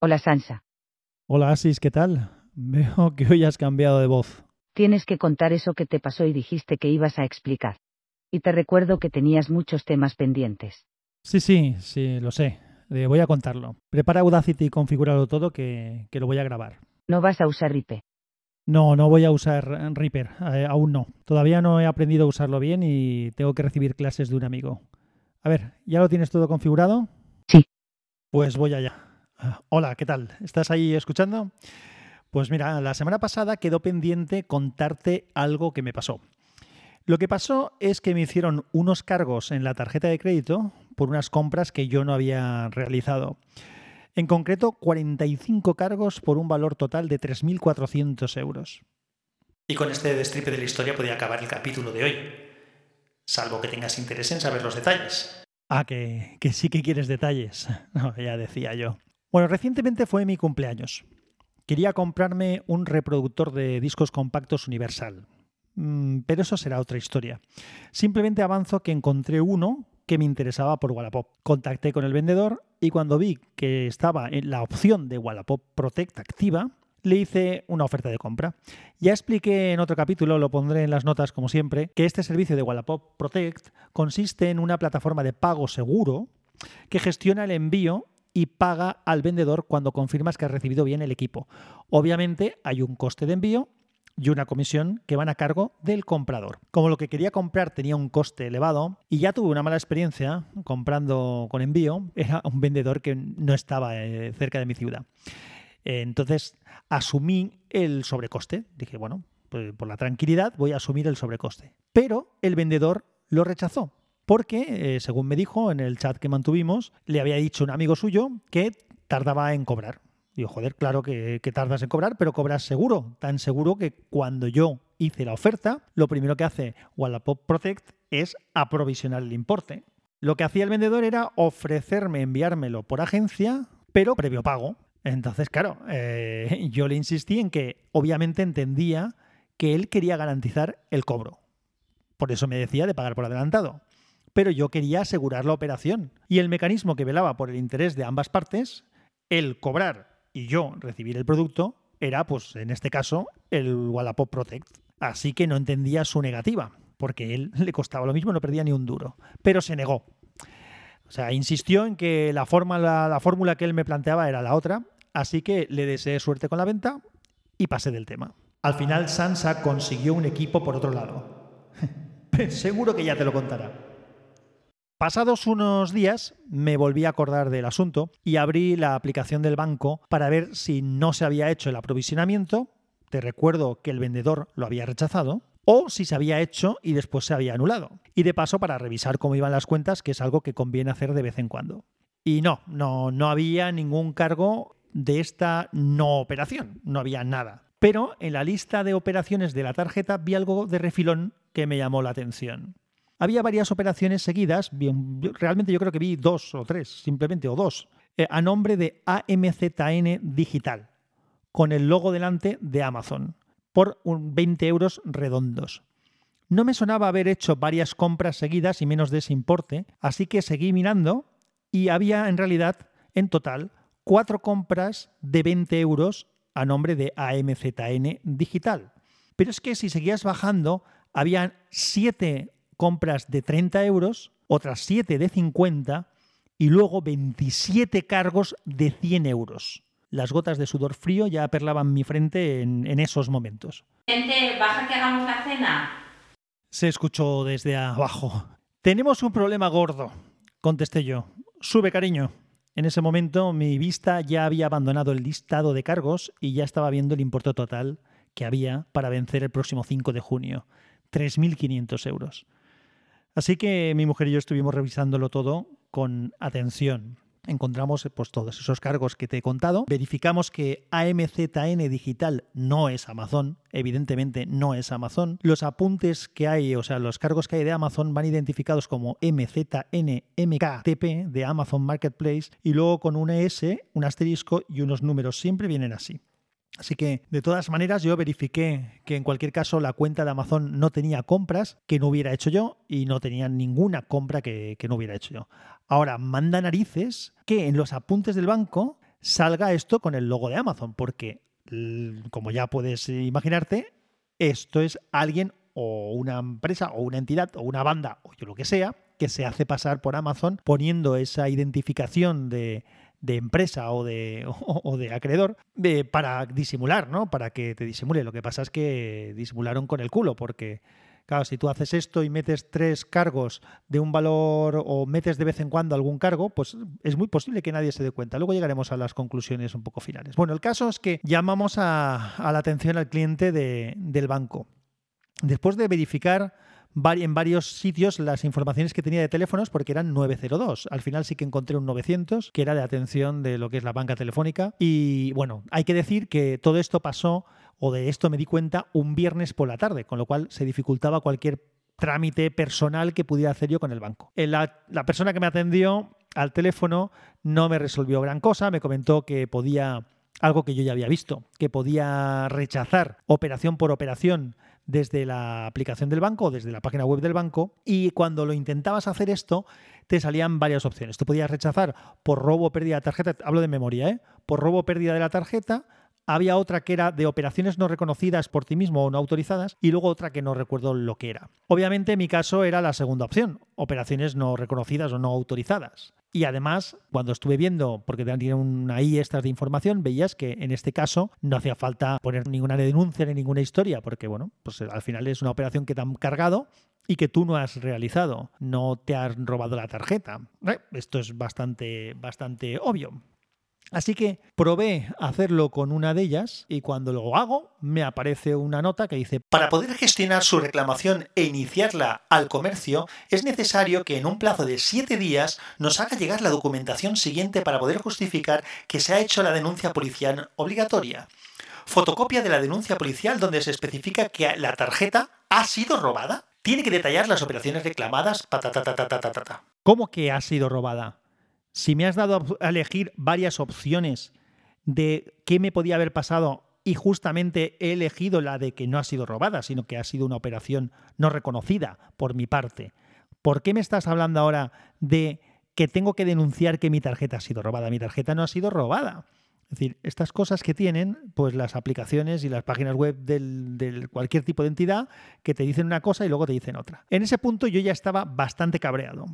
Hola Sansa. Hola Asis, ¿qué tal? Veo que hoy has cambiado de voz. Tienes que contar eso que te pasó y dijiste que ibas a explicar. Y te recuerdo que tenías muchos temas pendientes. Sí, sí, sí, lo sé. Eh, voy a contarlo. Prepara Audacity y configúralo todo que, que lo voy a grabar. No vas a usar RIPE. No, no voy a usar Reaper, eh, aún no. Todavía no he aprendido a usarlo bien y tengo que recibir clases de un amigo. A ver, ¿ya lo tienes todo configurado? Sí. Pues voy allá. Hola, ¿qué tal? ¿Estás ahí escuchando? Pues mira, la semana pasada quedó pendiente contarte algo que me pasó. Lo que pasó es que me hicieron unos cargos en la tarjeta de crédito por unas compras que yo no había realizado. En concreto, 45 cargos por un valor total de 3.400 euros. Y con este destripe de la historia podía acabar el capítulo de hoy. Salvo que tengas interés en saber los detalles. Ah, que, que sí que quieres detalles. No, ya decía yo. Bueno, recientemente fue mi cumpleaños. Quería comprarme un reproductor de discos compactos universal. Mm, pero eso será otra historia. Simplemente avanzo que encontré uno que me interesaba por Wallapop. Contacté con el vendedor y cuando vi que estaba en la opción de Wallapop Protect activa, le hice una oferta de compra. Ya expliqué en otro capítulo, lo pondré en las notas como siempre, que este servicio de Wallapop Protect consiste en una plataforma de pago seguro que gestiona el envío y paga al vendedor cuando confirmas que has recibido bien el equipo. Obviamente hay un coste de envío y una comisión que van a cargo del comprador. Como lo que quería comprar tenía un coste elevado y ya tuve una mala experiencia comprando con envío, era un vendedor que no estaba eh, cerca de mi ciudad. Entonces asumí el sobrecoste. Dije, bueno, pues por la tranquilidad voy a asumir el sobrecoste. Pero el vendedor lo rechazó porque, eh, según me dijo en el chat que mantuvimos, le había dicho un amigo suyo que tardaba en cobrar. Digo, joder, claro que, tardas en cobrar, pero cobras seguro. Tan seguro que cuando yo hice la oferta, lo primero que hace Wallapop Protect es aprovisionar el importe. Lo que hacía el vendedor era ofrecerme enviármelo por agencia, pero previo pago. Entonces, claro, eh, yo le insistí en que obviamente entendía que él quería garantizar el cobro. Por eso me decía de pagar por adelantado pero yo quería asegurar la operación. Y el mecanismo que velaba por el interés de ambas partes, el cobrar y yo recibir el producto, era, pues en este caso, el Wallapop Protect. Así que no entendía su negativa, porque él le costaba lo mismo, no perdía ni un duro. Pero se negó. O sea, insistió en que la, la fórmula que él me planteaba era la otra, así que le deseé suerte con la venta y pasé del tema. Al final Sansa consiguió un equipo por otro lado. Seguro que ya te lo contará. Pasados unos días me volví a acordar del asunto y abrí la aplicación del banco para ver si no se había hecho el aprovisionamiento, te recuerdo que el vendedor lo había rechazado, o si se había hecho y después se había anulado. Y de paso para revisar cómo iban las cuentas, que es algo que conviene hacer de vez en cuando. Y no, no, no había ningún cargo de esta no operación, no había nada. Pero en la lista de operaciones de la tarjeta vi algo de refilón que me llamó la atención había varias operaciones seguidas, realmente yo creo que vi dos o tres, simplemente, o dos, eh, a nombre de AMZN Digital, con el logo delante de Amazon, por 20 euros redondos. No me sonaba haber hecho varias compras seguidas y menos de ese importe, así que seguí mirando y había en realidad, en total, cuatro compras de 20 euros a nombre de AMZN Digital. Pero es que si seguías bajando, habían siete compras de 30 euros, otras 7 de 50 y luego 27 cargos de 100 euros. Las gotas de sudor frío ya perlaban mi frente en, esos momentos. Gente, baja que hagamos la cena. Se escuchó desde abajo. Tenemos un problema gordo, contesté yo. Sube, cariño. En ese momento mi vista ya había abandonado el listado de cargos y ya estaba viendo el importe total que había para vencer el próximo 5 de junio. 3.500 euros. Así que mi mujer y yo estuvimos revisándolo todo con atención. Encontramos pues, todos esos cargos que te he contado. Verificamos que AMZN Digital no es Amazon. Evidentemente no es Amazon. Los apuntes que hay, o sea, los cargos que hay de Amazon van identificados como MZNMKTP de Amazon Marketplace y luego con una S, un asterisco y unos números. Siempre vienen así. Así que, de todas maneras, yo verifiqué que en cualquier caso la cuenta de Amazon no tenía compras que no hubiera hecho yo y no tenía ninguna compra que, no hubiera hecho yo. Ahora, manda narices que en los apuntes del banco salga esto con el logo de Amazon, porque como ya puedes imaginarte, esto es alguien o una empresa o una entidad o una banda o yo lo que sea que se hace pasar por Amazon poniendo esa identificación de, empresa o de, o, de acreedor eh, para disimular, ¿no? Para que te disimule. Lo que pasa es que disimularon con el culo porque Claro, si tú haces esto y metes tres cargos de un valor o metes de vez en cuando algún cargo, pues es muy posible que nadie se dé cuenta. Luego llegaremos a las conclusiones un poco finales. Bueno, el caso es que llamamos a, la atención al cliente del banco. Después de verificar en varios sitios las informaciones que tenía de teléfonos porque eran 902. Al final sí que encontré un 900 que era de atención de lo que es la banca telefónica. Y bueno, hay que decir que todo esto pasó o de esto me di cuenta un viernes por la tarde, con lo cual se dificultaba cualquier trámite personal que pudiera hacer yo con el banco. Eh, la, la persona que me atendió al teléfono no me resolvió gran cosa, me comentó que podía, algo que yo ya había visto, que podía rechazar operación por operación desde la aplicación del banco o desde la página web del banco y cuando lo intentabas hacer esto te salían varias opciones. Tú podías rechazar por robo o pérdida de tarjeta, hablo de memoria, ¿eh? por robo o pérdida de la tarjeta, había otra que era de operaciones no reconocidas por ti mismo o no autorizadas y luego otra que no recuerdo lo que era. Obviamente mi caso era la segunda opción, operaciones no reconocidas o no autorizadas. Y además, cuando estuve viendo, porque tenían ahí estas de información, veías que en este caso no hacía falta poner ninguna denuncia ni ninguna historia, porque bueno, pues al final es una operación que te han cargado y que tú no has realizado, no te han robado la tarjeta. Eh, esto es bastante, bastante obvio. Así que probé hacerlo con una de ellas y cuando lo hago me aparece una nota que dice Para poder gestionar su reclamación e iniciarla al comercio es necesario que en un plazo de 7 días nos haga llegar la documentación siguiente para poder justificar que se ha hecho la denuncia policial obligatoria. Fotocopia de la denuncia policial donde se especifica que la tarjeta ha sido robada. Tiene que detallar las operaciones reclamadas. ¿Cómo que ha sido robada? Si me has dado a elegir varias opciones de qué me podía haber pasado y justamente he elegido la de que no ha sido robada, sino que ha sido una operación no reconocida por mi parte, ¿por qué me estás hablando ahora de que tengo que denunciar que mi tarjeta ha sido robada? Mi tarjeta no ha sido robada. Es decir, estas cosas que tienen, pues las aplicaciones y las páginas web de cualquier tipo de entidad que te dicen una cosa y luego te dicen otra. En ese punto yo ya estaba bastante cabreado.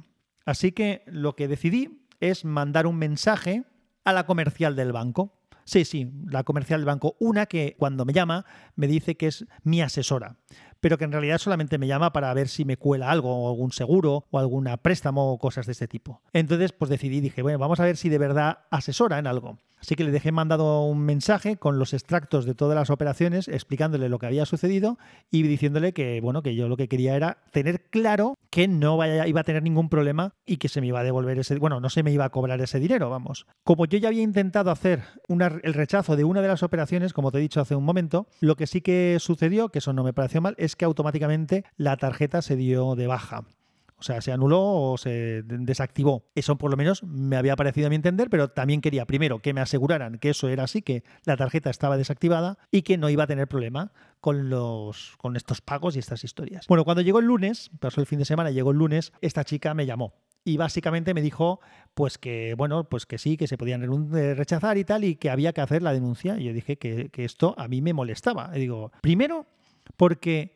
Así que lo que decidí es mandar un mensaje a la comercial del banco. Sí, sí, la comercial del banco. Una que cuando me llama me dice que es mi asesora, pero que en realidad solamente me llama para ver si me cuela algo, o algún seguro, o algún préstamo, o cosas de este tipo. Entonces, pues decidí, dije, bueno, vamos a ver si de verdad asesora en algo. Así que le dejé mandado un mensaje con los extractos de todas las operaciones, explicándole lo que había sucedido y diciéndole que, bueno, que yo lo que quería era tener claro que no iba a tener ningún problema y que se me iba a devolver ese, bueno, no se me iba a cobrar ese dinero, vamos. Como yo ya había intentado hacer el rechazo de una de las operaciones, como te he dicho hace un momento, lo que sí que sucedió, que eso no me pareció mal, es que automáticamente la tarjeta se dio de baja. O sea, se anuló o se desactivó. Eso por lo menos me había parecido a mi entender, pero también quería primero que me aseguraran que eso era así, que la tarjeta estaba desactivada y que no iba a tener problema con, los, con estos pagos y estas historias. Bueno, cuando llegó el lunes, pasó el fin de semana, llegó el lunes, esta chica me llamó y básicamente me dijo pues que bueno pues que sí que se podían eh, rechazar y tal y que había que hacer la denuncia y yo dije que, que esto a mí me molestaba digo primero porque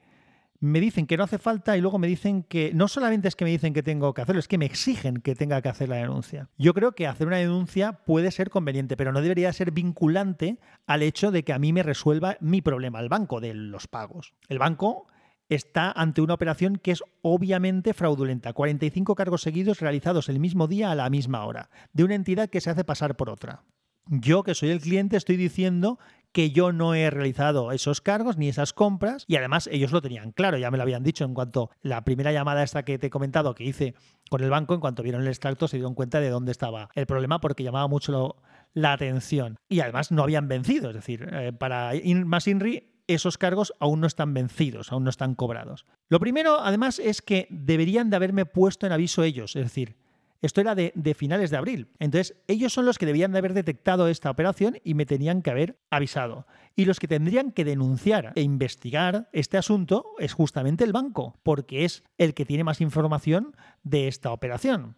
me dicen que no hace falta y luego me dicen que no solamente es que me dicen que tengo que hacerlo, es que me exigen que tenga que hacer la denuncia. Yo creo que hacer una denuncia puede ser conveniente, pero no debería ser vinculante al hecho de que a mí me resuelva mi problema, el banco de los pagos. El banco está ante una operación que es obviamente fraudulenta. 45 cargos seguidos realizados el mismo día a la misma hora, de una entidad que se hace pasar por otra. Yo, que soy el cliente, estoy diciendo que yo no he realizado esos cargos ni esas compras y además ellos lo tenían claro, ya me lo habían dicho en cuanto la primera llamada esta que te he comentado que hice con el banco, en cuanto vieron el extracto se dieron cuenta de dónde estaba el problema porque llamaba mucho la atención y además no habían vencido, es decir, eh, para más INRI esos cargos aún no están vencidos, aún no están cobrados. Lo primero, además, es que deberían de haberme puesto en aviso ellos, es decir, esto era de, finales de abril. Entonces, ellos son los que debían de haber detectado esta operación y me tenían que haber avisado. Y los que tendrían que denunciar e investigar este asunto es justamente el banco, porque es el que tiene más información de esta operación.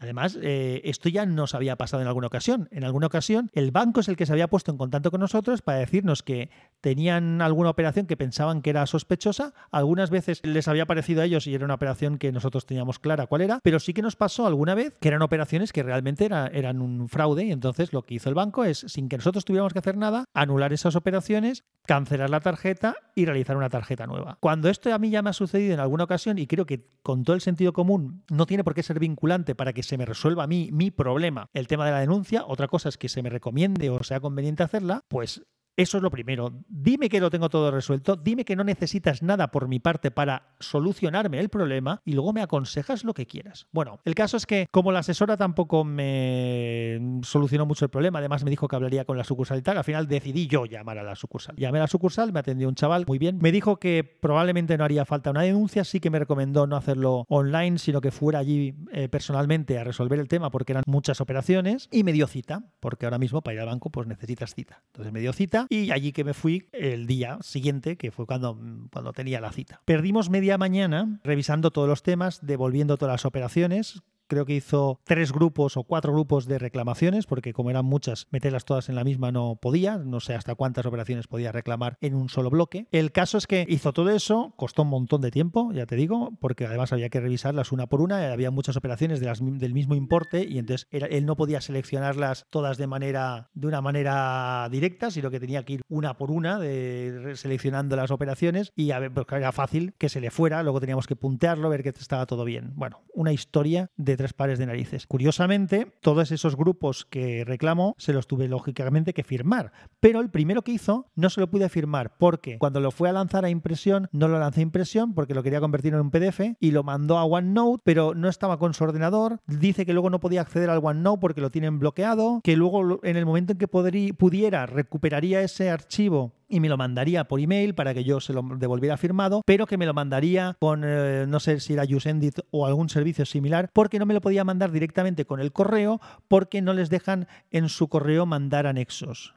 Además, eh, esto ya nos había pasado en alguna ocasión. En alguna ocasión, el banco es el que se había puesto en contacto con nosotros para decirnos que tenían alguna operación que pensaban que era sospechosa. Algunas veces les había parecido a ellos y era una operación que nosotros teníamos clara cuál era, pero sí que nos pasó alguna vez que eran operaciones que realmente eran un fraude y entonces lo que hizo el banco es, sin que nosotros tuviéramos que hacer nada, anular esas operaciones, cancelar la tarjeta y realizar una tarjeta nueva. Cuando esto a mí ya me ha sucedido en alguna ocasión y creo que con todo el sentido común no tiene por qué ser vinculante para que se me resuelva a mí mi problema. El tema de la denuncia, otra cosa es que se me recomiende o sea conveniente hacerla, pues eso es lo primero. Dime que lo tengo todo resuelto, dime que no necesitas nada por mi parte para solucionarme el problema y luego me aconsejas lo que quieras. Bueno, el caso es que como la asesora tampoco me solucionó mucho el problema, además me dijo que hablaría con la sucursal y tal, al final decidí yo llamar a la sucursal. Llamé a la sucursal, me atendió un chaval muy bien, me dijo que probablemente no haría falta una denuncia, sí que me recomendó no hacerlo online, sino que fuera allí eh, personalmente a resolver el tema porque eran muchas operaciones y me dio cita, porque ahora mismo para ir al banco pues necesitas cita. Entonces me dio cita y allí que me fui el día siguiente, que fue cuando, cuando tenía la cita. Perdimos media mañana revisando todos los temas, devolviendo todas las operaciones, creo que hizo tres grupos o cuatro grupos de reclamaciones, porque como eran muchas, meterlas todas en la misma no podía, no sé hasta cuántas operaciones podía reclamar en un solo bloque. El caso es que hizo todo eso, costó un montón de tiempo, ya te digo, porque además había que revisarlas una por una, había muchas operaciones del mismo importe y entonces él no podía seleccionarlas todas de manera de una manera directa, sino que tenía que ir una por una de seleccionando las operaciones y a ver, pues era fácil que se le fuera, luego teníamos que puntearlo, ver que estaba todo bien. Bueno, una historia de tres pares de narices. Curiosamente, todos esos grupos que reclamó se los tuve lógicamente que firmar, pero el primero que hizo no se lo pude firmar porque cuando lo fue a lanzar a impresión, no lo lanzó a impresión porque lo quería convertir en un PDF y lo mandó a OneNote, pero no estaba con su ordenador. Dice que luego no podía acceder al OneNote porque lo tienen bloqueado, que luego en el momento en que pudiera recuperaría ese archivo y me lo mandaría por email para que yo se lo devolviera firmado, pero que me lo mandaría con, eh, no sé si era Usendit o algún servicio similar, porque no me lo podía mandar directamente con el correo, porque no les dejan en su correo mandar anexos.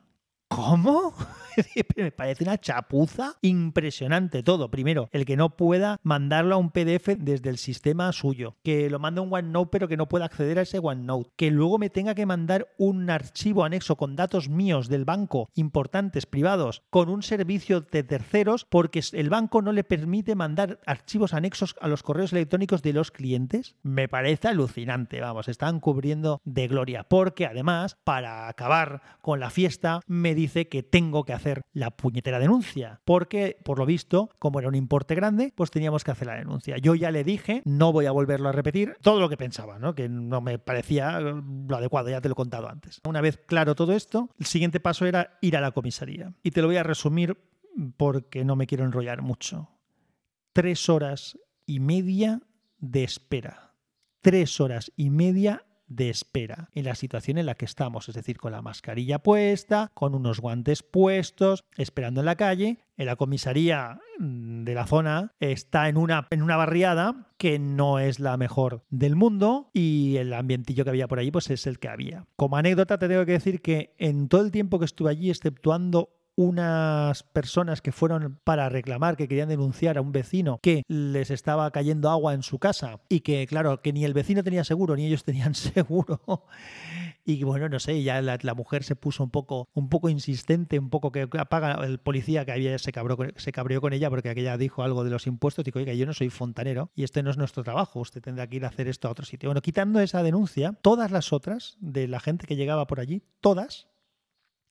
¿Cómo? me parece una chapuza impresionante todo. Primero, el que no pueda mandarlo a un PDF desde el sistema suyo, que lo mande un OneNote pero que no pueda acceder a ese OneNote, que luego me tenga que mandar un archivo anexo con datos míos del banco importantes, privados, con un servicio de terceros, porque el banco no le permite mandar archivos anexos a los correos electrónicos de los clientes. Me parece alucinante, vamos, están cubriendo de gloria, porque además, para acabar con la fiesta, me dice que tengo que hacer hacer la puñetera denuncia, porque por lo visto, como era un importe grande, pues teníamos que hacer la denuncia. Yo ya le dije, no voy a volverlo a repetir, todo lo que pensaba, ¿no? que no me parecía lo adecuado, ya te lo he contado antes. Una vez claro todo esto, el siguiente paso era ir a la comisaría. Y te lo voy a resumir porque no me quiero enrollar mucho. Tres horas y media de espera. Tres horas y media de espera en la situación en la que estamos, es decir, con la mascarilla puesta, con unos guantes puestos, esperando en la calle. En la comisaría mm, de la zona está en una, en una barriada que no es la mejor del mundo y el ambientillo que había por allí pues es el que había. Como anécdota te tengo que decir que en todo el tiempo que estuve allí, exceptuando unas personas que fueron para reclamar, que querían denunciar a un vecino que les estaba cayendo agua en su casa y que, claro, que ni el vecino tenía seguro ni ellos tenían seguro. Y bueno, no sé, ya la, mujer se puso un poco, un poco insistente, un poco que apaga el policía que había se cabró, se cabreó con ella porque aquella dijo algo de los impuestos. Dijo, oiga, yo no soy fontanero y este no es nuestro trabajo, usted tendrá que ir a hacer esto a otro sitio. Bueno, quitando esa denuncia, todas las otras de la gente que llegaba por allí, todas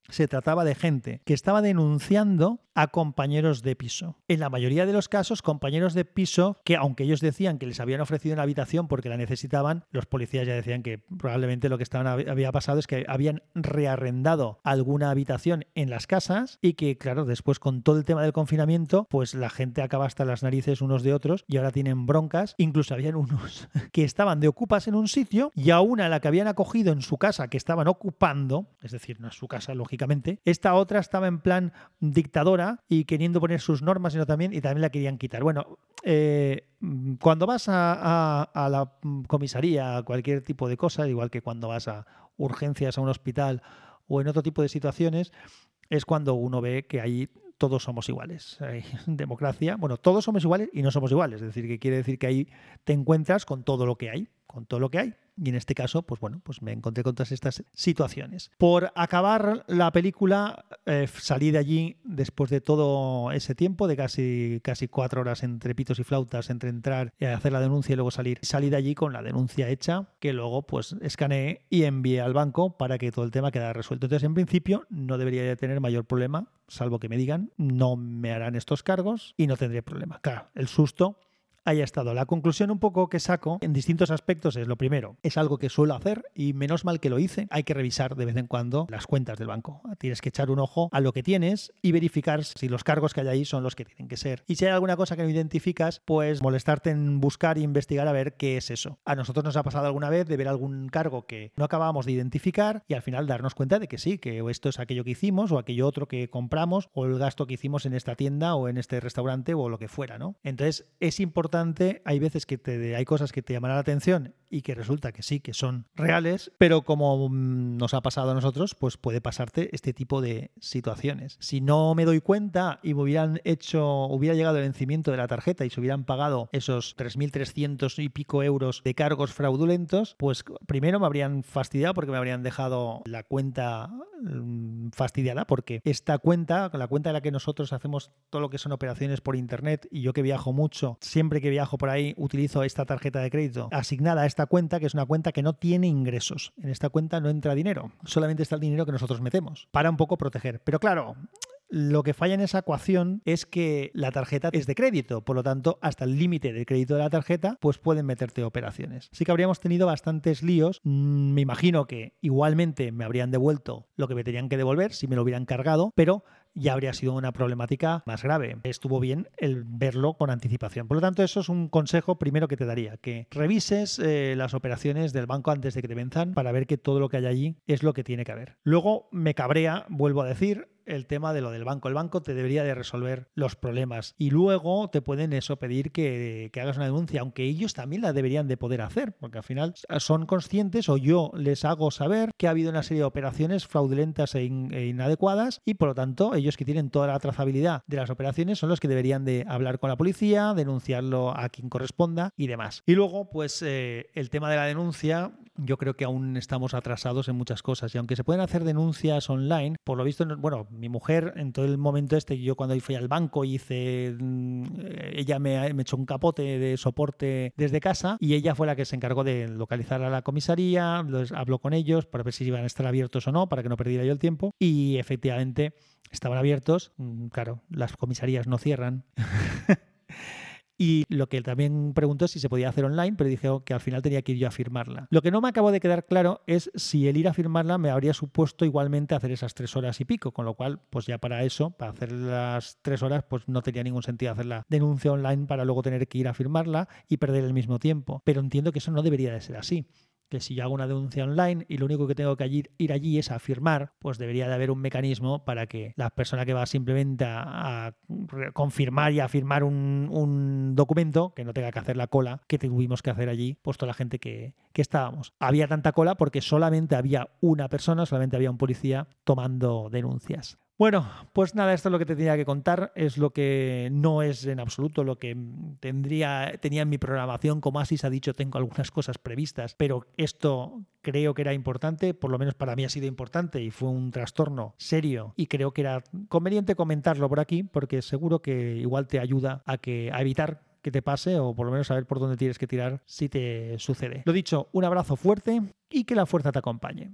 se trataba de gente que estaba denunciando a compañeros de piso. En la mayoría de los casos, compañeros de piso que, aunque ellos decían que les habían ofrecido una habitación porque la necesitaban, los policías ya decían que probablemente lo que estaban, había pasado es que habían rearrendado alguna habitación en las casas y que, claro, después con todo el tema del confinamiento, pues la gente acaba hasta las narices unos de otros y ahora tienen broncas. Incluso habían unos que estaban de ocupas en un sitio y a una a la que habían acogido en su casa que estaban ocupando, es decir, no es su casa, lógicamente, esta otra estaba en plan dictadora y queriendo poner sus normas, sino también, y también la querían quitar. Bueno, eh, cuando vas a, la comisaría, a cualquier tipo de cosa, igual que cuando vas a urgencias a un hospital o en otro tipo de situaciones, es cuando uno ve que ahí todos somos iguales. Hay democracia, bueno, todos somos iguales y no somos iguales. Es decir, que quiere decir que ahí te encuentras con todo lo que hay. Con todo lo que hay. Y en este caso, pues bueno, pues me encontré con todas estas situaciones. Por acabar la película, eh, salí de allí después de todo ese tiempo, de casi, casi cuatro horas entre pitos y flautas, entre entrar y hacer la denuncia y luego salir. Salí de allí con la denuncia hecha, que luego pues escaneé y envié al banco para que todo el tema quedara resuelto. Entonces, en principio, no debería de tener mayor problema, salvo que me digan, no me harán estos cargos y no tendré problema. Claro, el susto haya estado. La conclusión un poco que saco en distintos aspectos es lo primero, es algo que suelo hacer y menos mal que lo hice. Hay que revisar de vez en cuando las cuentas del banco. Tienes que echar un ojo a lo que tienes y verificar si los cargos que hay ahí son los que tienen que ser. Y si hay alguna cosa que no identificas, pues molestarte en buscar e investigar a ver qué es eso. A nosotros nos ha pasado alguna vez de ver algún cargo que no acabábamos de identificar y al final darnos cuenta de que sí, que esto es aquello que hicimos o aquello otro que compramos o el gasto que hicimos en esta tienda o en este restaurante o lo que fuera, ¿no? Entonces es importante hay veces que te, hay cosas que te llaman la atención y que resulta que sí, que son reales, pero como mm, nos ha pasado a nosotros, pues puede pasarte este tipo de situaciones. Si no me doy cuenta y me hubieran hecho, hubiera llegado el vencimiento de la tarjeta y se hubieran pagado esos 3.300 y pico euros de cargos fraudulentos, pues primero me habrían fastidiado porque me habrían dejado la cuenta mm, fastidiada porque esta cuenta, la cuenta de la que nosotros hacemos todo lo que son operaciones por internet y yo que viajo mucho, siempre que viajo por ahí utilizo esta tarjeta de crédito asignada a esta cuenta, que es una cuenta que no tiene ingresos. En esta cuenta no entra dinero, solamente está el dinero que nosotros metemos, para un poco proteger. Pero claro, lo que falla en esa ecuación es que la tarjeta es de crédito, por lo tanto, hasta el límite de crédito de la tarjeta, pues pueden meterte operaciones. Así que habríamos tenido bastantes líos. Mm, me imagino que igualmente me habrían devuelto lo que me tenían que devolver si me lo hubieran cargado, pero ya habría sido una problemática más grave. Estuvo bien el verlo con anticipación. Por lo tanto, eso es un consejo primero que te daría, que revises eh, las operaciones del banco antes de que te venzan para ver que todo lo que hay allí es lo que tiene que haber. Luego me cabrea, vuelvo a decir, el tema de lo del banco. El banco te debería de resolver los problemas y luego te pueden eso pedir que, hagas una denuncia, aunque ellos también la deberían de poder hacer, porque al final son conscientes o yo les hago saber que ha habido una serie de operaciones fraudulentas e, e inadecuadas y por lo tanto ellos que tienen toda la trazabilidad de las operaciones son los que deberían de hablar con la policía, denunciarlo a quien corresponda y demás. Y luego pues eh, el tema de la denuncia, yo creo que aún estamos atrasados en muchas cosas y aunque se pueden hacer denuncias online, por lo visto, bueno, mi mujer, en todo el momento este, yo cuando fui al banco hice, mm, ella me, echó un capote de soporte desde casa y ella fue la que se encargó de localizar a la comisaría, habló con ellos para ver si iban a estar abiertos o no, para que no perdiera yo el tiempo y efectivamente estaban abiertos. Mm, claro, las comisarías no cierran. Y lo que también preguntó es si se podía hacer online, pero dije que al final tenía que ir yo a firmarla. Lo que no me acabó de quedar claro es si el ir a firmarla me habría supuesto igualmente hacer esas tres horas y pico, con lo cual, pues ya para eso, para hacer las tres horas, pues no tenía ningún sentido hacer la denuncia online para luego tener que ir a firmarla y perder el mismo tiempo. Pero entiendo que eso no debería de ser así que si yo hago una denuncia online y lo único que tengo que ir, allí es a firmar, pues debería de haber un mecanismo para que la persona que va simplemente a, confirmar y a firmar un, documento, que no tenga que hacer la cola que tuvimos que hacer allí, pues toda la gente que, que estábamos. Había tanta cola porque solamente había una persona, solamente había un policía tomando denuncias. Bueno, pues nada, esto es lo que te tenía que contar, es lo que no es en absoluto lo que tendría, tenía en mi programación, como así se ha dicho, tengo algunas cosas previstas, pero esto creo que era importante, por lo menos para mí ha sido importante y fue un trastorno serio y creo que era conveniente comentarlo por aquí porque seguro que igual te ayuda a que a evitar que te pase o por lo menos saber por dónde tienes que tirar si te sucede. Lo dicho, un abrazo fuerte y que la fuerza te acompañe.